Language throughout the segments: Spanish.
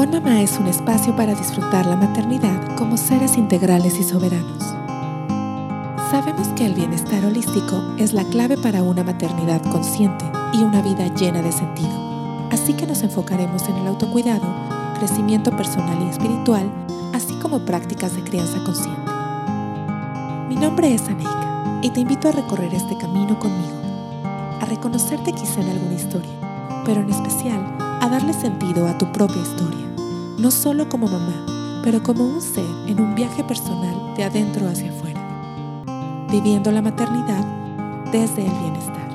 On Mamá es un espacio para disfrutar la maternidad como seres integrales y soberanos. Sabemos que el bienestar holístico es la clave para una maternidad consciente y una vida llena de sentido. Así que nos enfocaremos en el autocuidado, crecimiento personal y espiritual, así como prácticas de crianza consciente. Mi nombre es Aneika y te invito a recorrer este camino conmigo, a reconocerte quizá en alguna historia, pero en especial darle sentido a tu propia historia no solo como mamá, pero como un ser en un viaje personal de adentro hacia afuera, viviendo la maternidad desde el bienestar.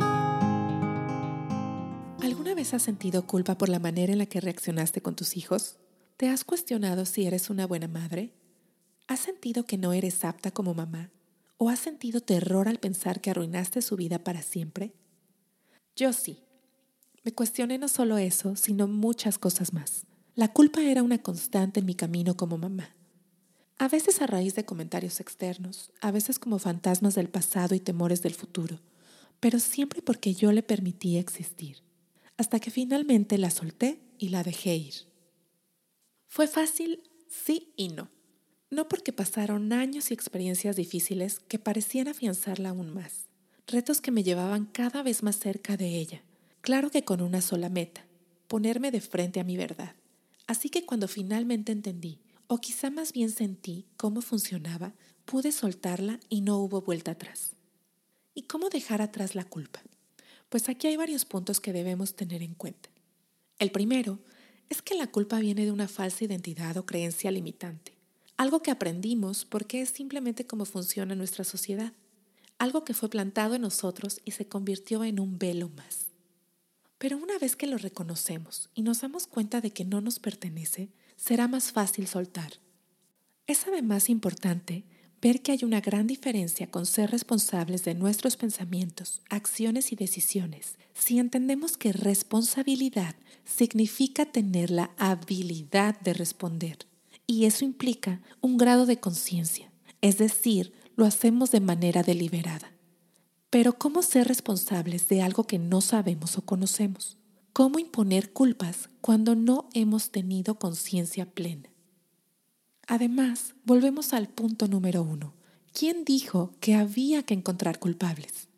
¿Alguna vez has sentido culpa por la manera en la que reaccionaste con tus hijos? ¿Te has cuestionado si eres una buena madre? ¿Has sentido que no eres apta como mamá? ¿O has sentido terror al pensar que arruinaste su vida para siempre? Yo sí. Me cuestioné no solo eso, sino muchas cosas más. La culpa era una constante en mi camino como mamá. A veces a raíz de comentarios externos, a veces como fantasmas del pasado y temores del futuro, pero siempre porque yo le permití existir, hasta que finalmente la solté y la dejé ir. Fue fácil, sí y no. No porque pasaron años y experiencias difíciles que parecían afianzarla aún más, retos que me llevaban cada vez más cerca de ella, claro que con una sola meta, ponerme de frente a mi verdad. Así que cuando finalmente entendí, o quizá más bien sentí cómo funcionaba, pude soltarla y no hubo vuelta atrás. ¿Y cómo dejar atrás la culpa? Pues aquí hay varios puntos que debemos tener en cuenta. El primero es que la culpa viene de una falsa identidad o creencia limitante, algo que aprendimos porque es simplemente cómo funciona nuestra sociedad, algo que fue plantado en nosotros y se convirtió en un velo más. Pero una vez que lo reconocemos y nos damos cuenta de que no nos pertenece, será más fácil soltar. Es además importante ver que hay una gran diferencia con ser responsables de nuestros pensamientos, acciones y decisiones si entendemos que responsabilidad significa tener la habilidad de responder. Y eso implica un grado de conciencia, es decir, lo hacemos de manera deliberada. Pero ¿cómo ser responsables de algo que no sabemos o conocemos? ¿Cómo imponer culpas cuando no hemos tenido conciencia plena? Además, volvemos al punto número uno. ¿Quién dijo que había que encontrar culpables?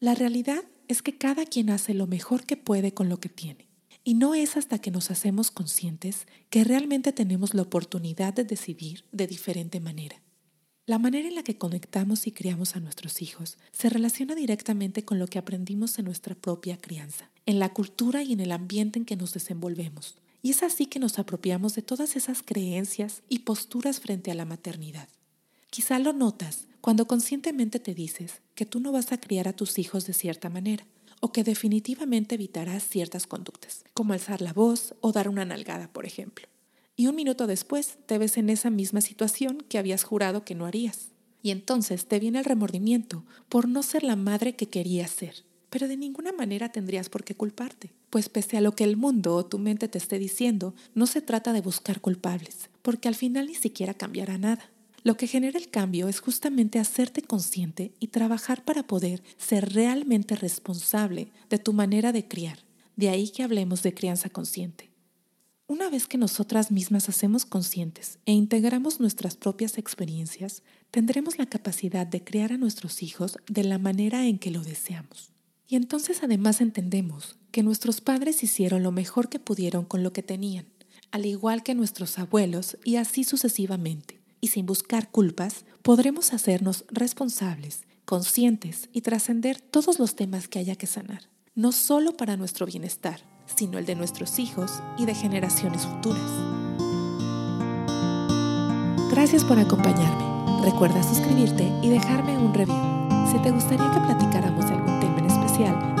La realidad es que cada quien hace lo mejor que puede con lo que tiene. Y no es hasta que nos hacemos conscientes que realmente tenemos la oportunidad de decidir de diferente manera. La manera en la que conectamos y criamos a nuestros hijos se relaciona directamente con lo que aprendimos en nuestra propia crianza, en la cultura y en el ambiente en que nos desenvolvemos. Y es así que nos apropiamos de todas esas creencias y posturas frente a la maternidad. Quizá lo notas cuando conscientemente te dices que tú no vas a criar a tus hijos de cierta manera o que definitivamente evitarás ciertas conductas, como alzar la voz o dar una nalgada, por ejemplo y un minuto después te ves en esa misma situación que habías jurado que no harías. Y entonces te viene el remordimiento por no ser la madre que querías ser. Pero de ninguna manera tendrías por qué culparte, pues pese a lo que el mundo o tu mente te esté diciendo, no se trata de buscar culpables, porque al final ni siquiera cambiará nada. Lo que genera el cambio es justamente hacerte consciente y trabajar para poder ser realmente responsable de tu manera de criar. De ahí que hablemos de crianza consciente. Una vez que nosotras mismas hacemos conscientes e integramos nuestras propias experiencias, tendremos la capacidad de criar a nuestros hijos de la manera en que lo deseamos. Y entonces además entendemos que nuestros padres hicieron lo mejor que pudieron con lo que tenían, al igual que nuestros abuelos y así sucesivamente. Y sin buscar culpas, podremos hacernos responsables, conscientes y trascender todos los temas que haya que sanar, no solo para nuestro bienestar, sino el de nuestros hijos y de generaciones futuras. Gracias por acompañarme. Recuerda suscribirte y dejarme un review. Si te gustaría que platicáramos de algún tema en especial,